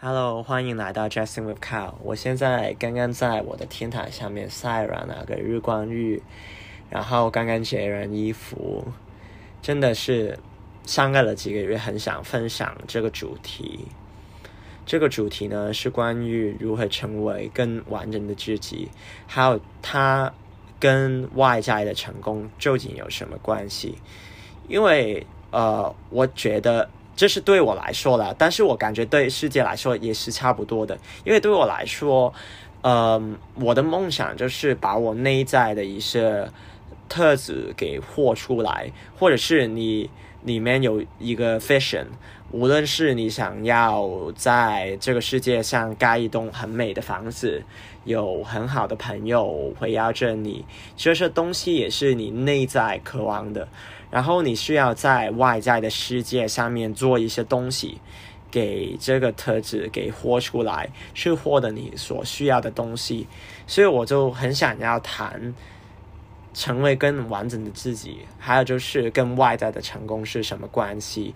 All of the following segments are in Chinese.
Hello，欢迎来到 Justin with Carl。我现在刚刚在我的天台下面晒完了个日光浴，然后刚刚结完衣服，真的是上个了几个月，很想分享这个主题。这个主题呢是关于如何成为更完整的自己，还有它跟外在的成功究竟有什么关系？因为呃，我觉得。这是对我来说了，但是我感觉对世界来说也是差不多的。因为对我来说，呃，我的梦想就是把我内在的一些特质给活出来，或者是你里面有一个 vision，无论是你想要在这个世界上盖一栋很美的房子，有很好的朋友围绕着你，这些东西也是你内在渴望的。然后你需要在外在的世界上面做一些东西，给这个特质给活出来，去获得你所需要的东西。所以我就很想要谈，成为更完整的自己，还有就是跟外在的成功是什么关系，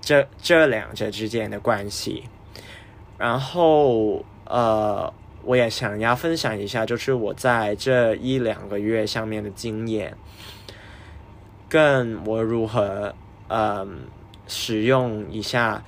这这两者之间的关系。然后呃，我也想要分享一下，就是我在这一两个月上面的经验。更我如何嗯使用一下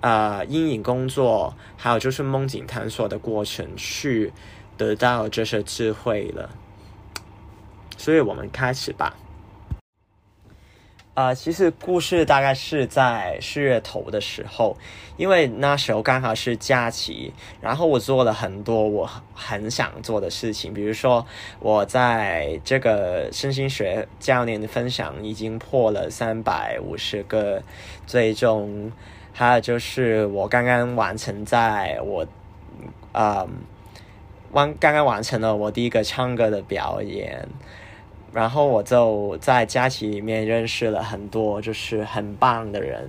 啊阴影工作，还有就是梦境探索的过程，去得到这些智慧了。所以我们开始吧。啊，其实故事大概是在四月头的时候，因为那时候刚好是假期，然后我做了很多我很想做的事情，比如说我在这个身心学教练的分享已经破了三百五十个最终，还有就是我刚刚完成在我啊完刚刚完成了我第一个唱歌的表演。然后我就在假期里面认识了很多就是很棒的人，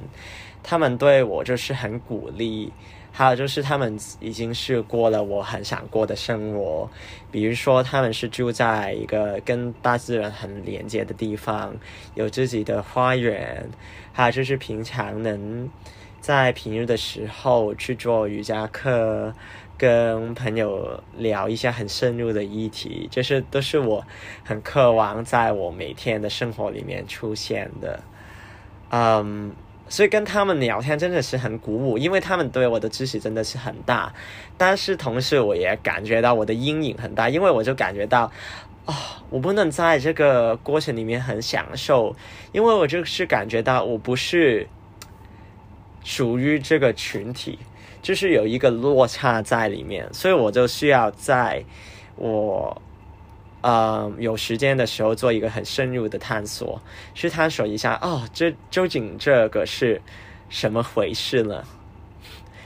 他们对我就是很鼓励，还有就是他们已经是过了我很想过的生活，比如说他们是住在一个跟大自然很连接的地方，有自己的花园，还有就是平常能在平日的时候去做瑜伽课。跟朋友聊一下很深入的议题，就是都是我很渴望在我每天的生活里面出现的，嗯，所以跟他们聊天真的是很鼓舞，因为他们对我的支持真的是很大，但是同时我也感觉到我的阴影很大，因为我就感觉到，啊，我不能在这个过程里面很享受，因为我就是感觉到我不是属于这个群体。就是有一个落差在里面，所以我就需要在我呃有时间的时候做一个很深入的探索，去探索一下哦，这究竟这个是什么回事呢？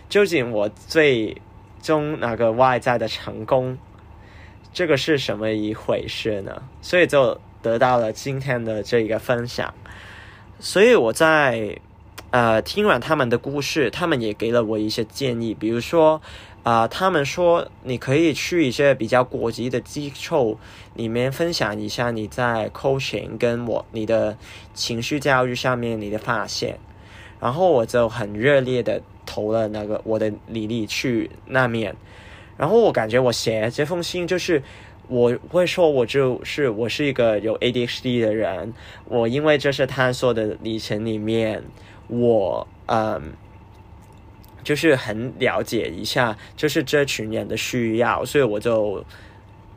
究竟我最终那个外在的成功，这个是什么一回事呢？所以就得到了今天的这一个分享，所以我在。呃，听完他们的故事，他们也给了我一些建议，比如说，啊，他们说你可以去一些比较国际的机构里面分享一下你在 coaching 跟我你的情绪教育上面你的发现，然后我就很热烈的投了那个我的履历去那面，然后我感觉我写这封信就是我会说我就是我是一个有 ADHD 的人，我因为这是探索的历程里面。我嗯，就是很了解一下，就是这群人的需要，所以我就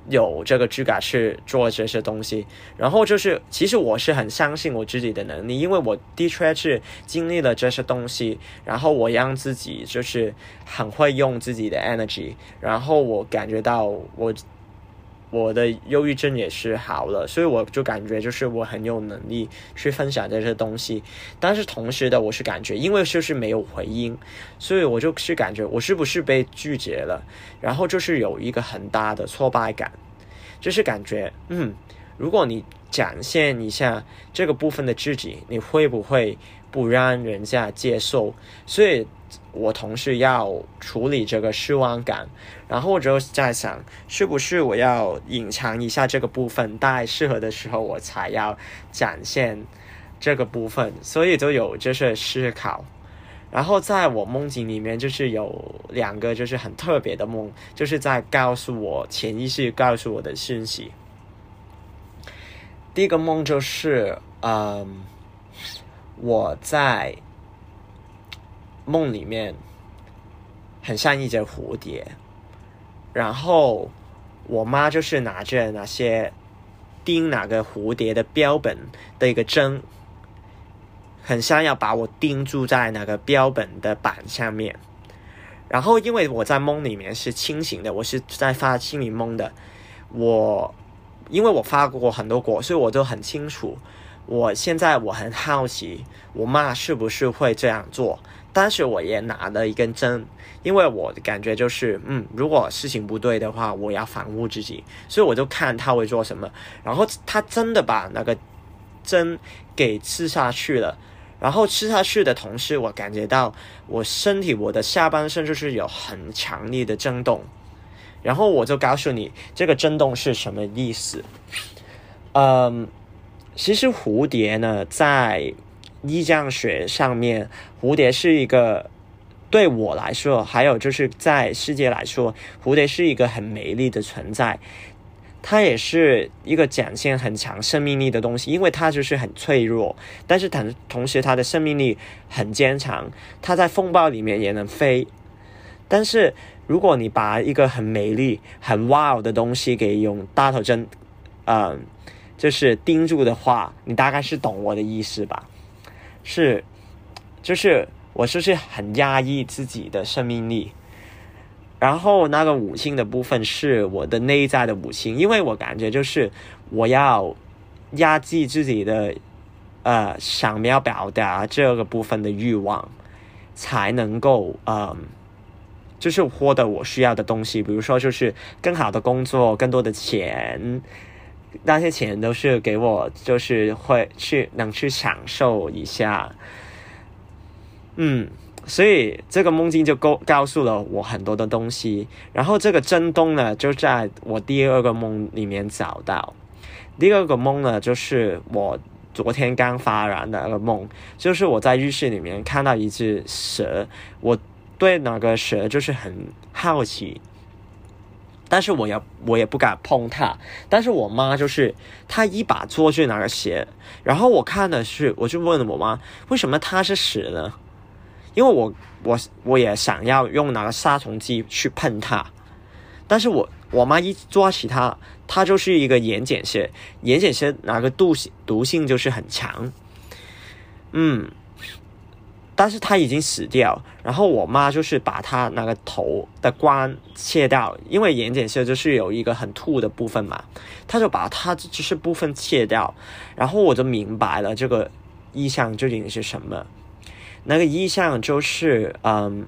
有这个资格去做这些东西。然后就是，其实我是很相信我自己的能力，因为我的确是经历了这些东西，然后我让自己就是很会用自己的 energy，然后我感觉到我。我的忧郁症也是好了，所以我就感觉就是我很有能力去分享这些东西，但是同时的我是感觉，因为就是没有回音，所以我就是感觉我是不是被拒绝了，然后就是有一个很大的挫败感，就是感觉嗯，如果你展现一下这个部分的自己，你会不会不让人家接受？所以。我同时要处理这个失望感，然后我就在想，是不是我要隐藏一下这个部分，待适合的时候我才要展现这个部分，所以就有这些思考。然后在我梦境里面，就是有两个就是很特别的梦，就是在告诉我潜意识告诉我的讯息。第一个梦就是，嗯，我在梦里面很像一只蝴蝶，然后我妈就是拿着那些钉哪个蝴蝶的标本的一个针。很像要把我钉住在那个标本的板下面，然后因为我在梦里面是清醒的，我是在发心理梦的。我因为我发过很多果，所以我就很清楚。我现在我很好奇，我妈是不是会这样做？当时我也拿了一根针，因为我感觉就是，嗯，如果事情不对的话，我要防护自己，所以我就看他会做什么。然后他真的把那个针给刺下去了。然后吃下去的同时，我感觉到我身体我的下半身就是有很强烈的震动，然后我就告诉你这个震动是什么意思。嗯，其实蝴蝶呢，在意象学上面，蝴蝶是一个对我来说，还有就是在世界来说，蝴蝶是一个很美丽的存在。它也是一个展现很强生命力的东西，因为它就是很脆弱，但是同同时它的生命力很坚强，它在风暴里面也能飞。但是如果你把一个很美丽、很 wow 的东西给用大头针，嗯，就是钉住的话，你大概是懂我的意思吧？是，就是我就是很压抑自己的生命力。然后那个五星的部分是我的内在的五星，因为我感觉就是我要压制自己的呃想要表达这个部分的欲望，才能够嗯，就是获得我需要的东西，比如说就是更好的工作、更多的钱，那些钱都是给我就是会去能去享受一下，嗯。所以这个梦境就告告诉了我很多的东西，然后这个震动呢，就在我第二个梦里面找到。第二个梦呢，就是我昨天刚发完的那个梦，就是我在浴室里面看到一只蛇，我对那个蛇就是很好奇，但是我也我也不敢碰它。但是我妈就是她一把捉住那个鞋，然后我看的是，我就问了我妈，为什么它是屎呢？因为我我我也想要用那个杀虫剂去喷它，但是我我妈一抓起它，它就是一个盐碱鞋，盐碱鞋那个毒性毒性就是很强，嗯，但是它已经死掉，然后我妈就是把它那个头的冠切掉，因为眼睑蛇就是有一个很凸的部分嘛，他就把它就是部分切掉，然后我就明白了这个意象究竟是什么。那个意象就是，嗯，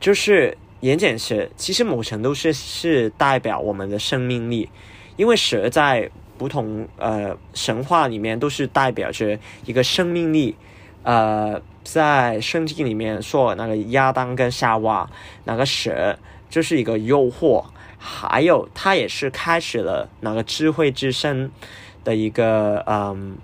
就是眼睑蛇，其实某程度是是代表我们的生命力，因为蛇在不同呃神话里面都是代表着一个生命力，呃，在圣经里面说那个亚当跟夏娃那个蛇就是一个诱惑，还有他也是开始了那个智慧之声的一个嗯。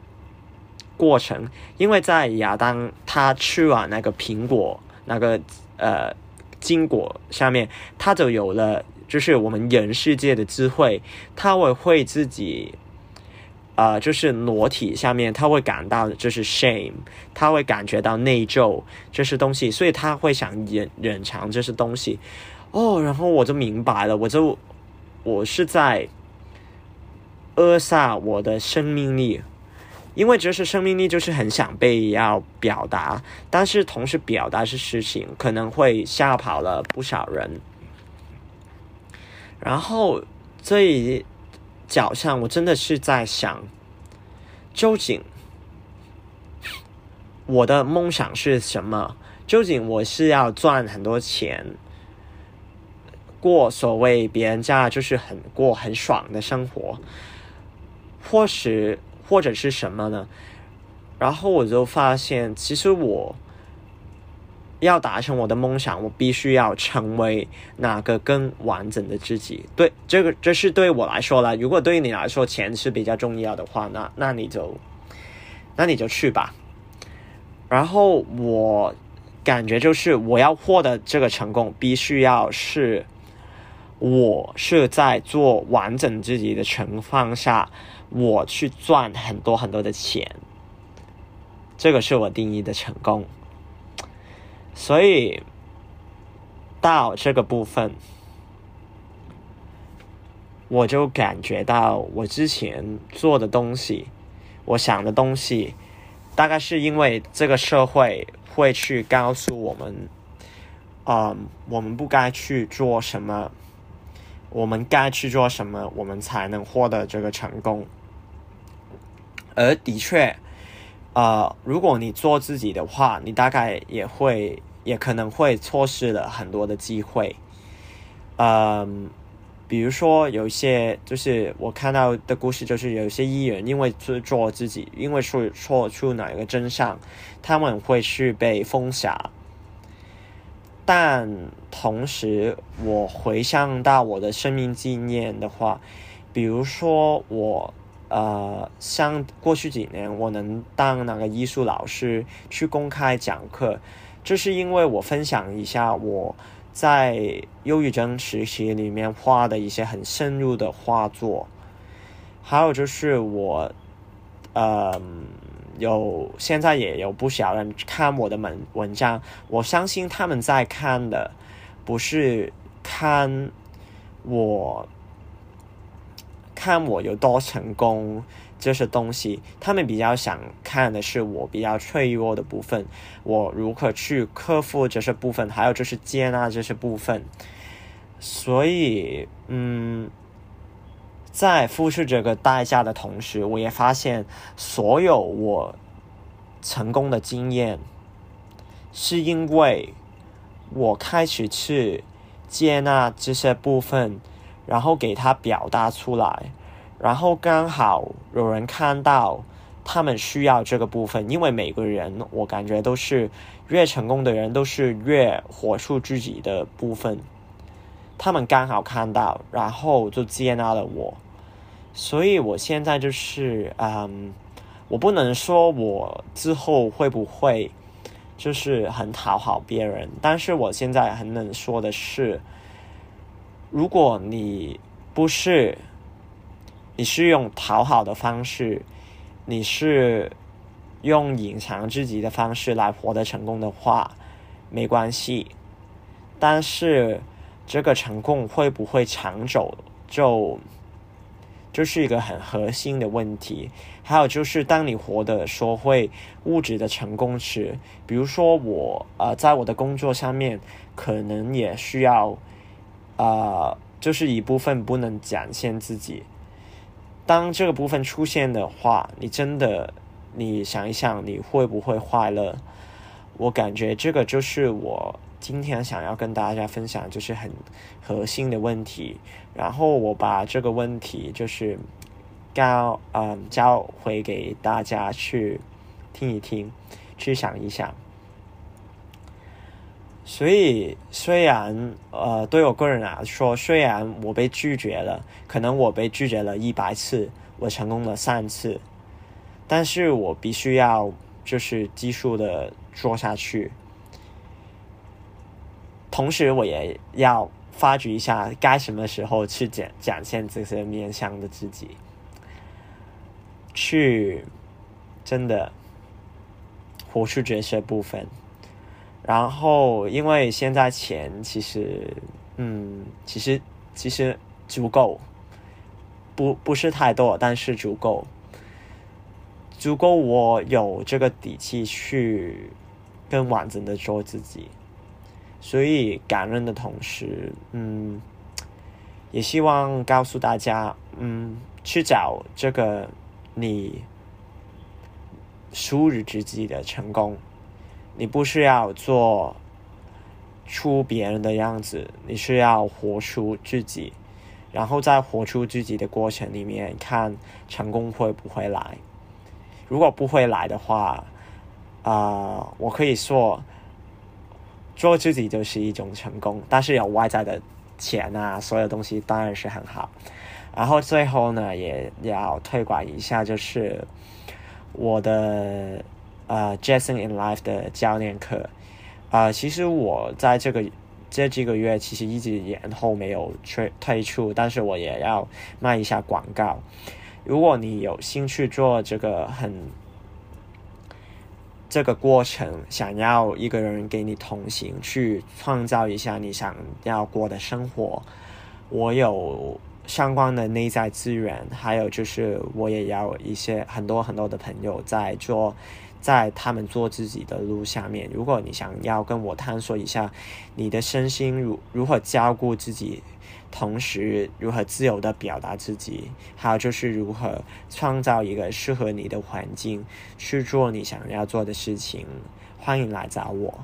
过程，因为在亚当他吃完那个苹果，那个呃金果下面，他就有了就是我们人世界的智慧，他会会自己，呃，就是裸体下面他会感到就是 shame，他会感觉到内疚这些东西，所以他会想忍忍藏这些东西，哦，然后我就明白了，我就我是在扼杀我的生命力。因为这是生命力，就是很想被要表达，但是同时表达是事情，可能会吓跑了不少人。然后这一脚上，我真的是在想，究竟我的梦想是什么？究竟我是要赚很多钱，过所谓别人家就是很过很爽的生活，或是。或者是什么呢？然后我就发现，其实我要达成我的梦想，我必须要成为那个更完整的自己。对，这个这是对我来说了。如果对于你来说钱是比较重要的话，那那你就那你就去吧。然后我感觉就是我要获得这个成功，必须要是我是在做完整自己的情况下，我去赚很多很多的钱，这个是我定义的成功。所以到这个部分，我就感觉到我之前做的东西，我想的东西。大概是因为这个社会会去告诉我们，嗯，我们不该去做什么，我们该去做什么，我们才能获得这个成功。而的确，呃，如果你做自己的话，你大概也会，也可能会错失了很多的机会，嗯。比如说，有一些就是我看到的故事，就是有一些艺人因为做做自己，因为说说出哪一个真相，他们会去被封杀。但同时，我回想到我的生命经验的话，比如说我呃，像过去几年我能当那个艺术老师去公开讲课，这是因为我分享一下我。在忧郁症时期里面画的一些很深入的画作，还有就是我，呃，有现在也有不少人看我的文文章，我相信他们在看的不是看我，看我有多成功。这些东西，他们比较想看的是我比较脆弱的部分，我如何去克服这些部分，还有就是接纳这些部分。所以，嗯，在付出这个代价的同时，我也发现，所有我成功的经验，是因为我开始去接纳这些部分，然后给它表达出来。然后刚好有人看到，他们需要这个部分，因为每个人我感觉都是越成功的人都是越活出自己的部分。他们刚好看到，然后就接纳了我。所以我现在就是，嗯，我不能说我之后会不会就是很讨好别人，但是我现在很能说的是，如果你不是。你是用讨好的方式，你是用隐藏自己的方式来获得成功的话，没关系。但是这个成功会不会长久，就就是一个很核心的问题。还有就是，当你活的说会物质的成功时，比如说我呃，在我的工作上面，可能也需要呃，就是一部分不能展现自己。当这个部分出现的话，你真的，你想一想，你会不会快乐？我感觉这个就是我今天想要跟大家分享，就是很核心的问题。然后我把这个问题就是交嗯交回给大家去听一听，去想一想。所以，虽然呃，对我个人来说，虽然我被拒绝了，可能我被拒绝了一百次，我成功了三次，但是我必须要就是继续的做下去。同时，我也要发掘一下该什么时候去展展现这些面向的自己，去真的活出这些部分。然后，因为现在钱其实，嗯，其实其实足够，不不是太多，但是足够，足够我有这个底气去更完整的做自己。所以感恩的同时，嗯，也希望告诉大家，嗯，去找这个你属于自己的成功。你不需要做出别人的样子，你是要活出自己，然后在活出自己的过程里面，看成功会不会来。如果不会来的话，啊，我可以说做自己就是一种成功，但是有外在的钱啊，所有东西当然是很好。然后最后呢，也要推广一下，就是我的。呃，Jason in Life 的教练课。啊，其实我在这个这几个月其实一直延后没有推推出，但是我也要卖一下广告。如果你有兴趣做这个很这个过程，想要一个人给你同行，去创造一下你想要过的生活，我有相关的内在资源，还有就是我也要一些很多很多的朋友在做。在他们做自己的路下面，如果你想要跟我探索一下你的身心如如何照顾自己，同时如何自由的表达自己，还有就是如何创造一个适合你的环境去做你想要做的事情，欢迎来找我。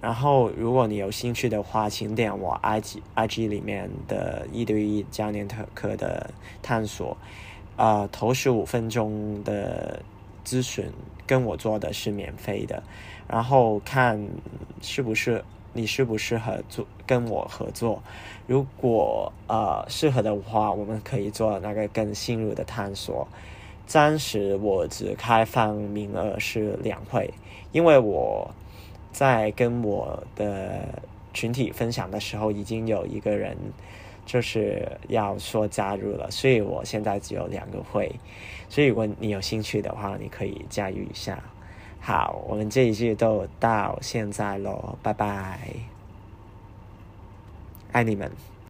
然后，如果你有兴趣的话，请点我 IG IG 里面的一对一教练特课的探索。啊，头十五分钟的咨询跟我做的是免费的，然后看是不是你适不适合做跟我合作，如果呃适合的话，我们可以做那个更深入的探索。暂时我只开放名额是两会，因为我在跟我的群体分享的时候，已经有一个人。就是要说加入了，所以我现在只有两个会，所以如果你有兴趣的话，你可以加入一下。好，我们这一季都到现在喽，拜拜，爱你们。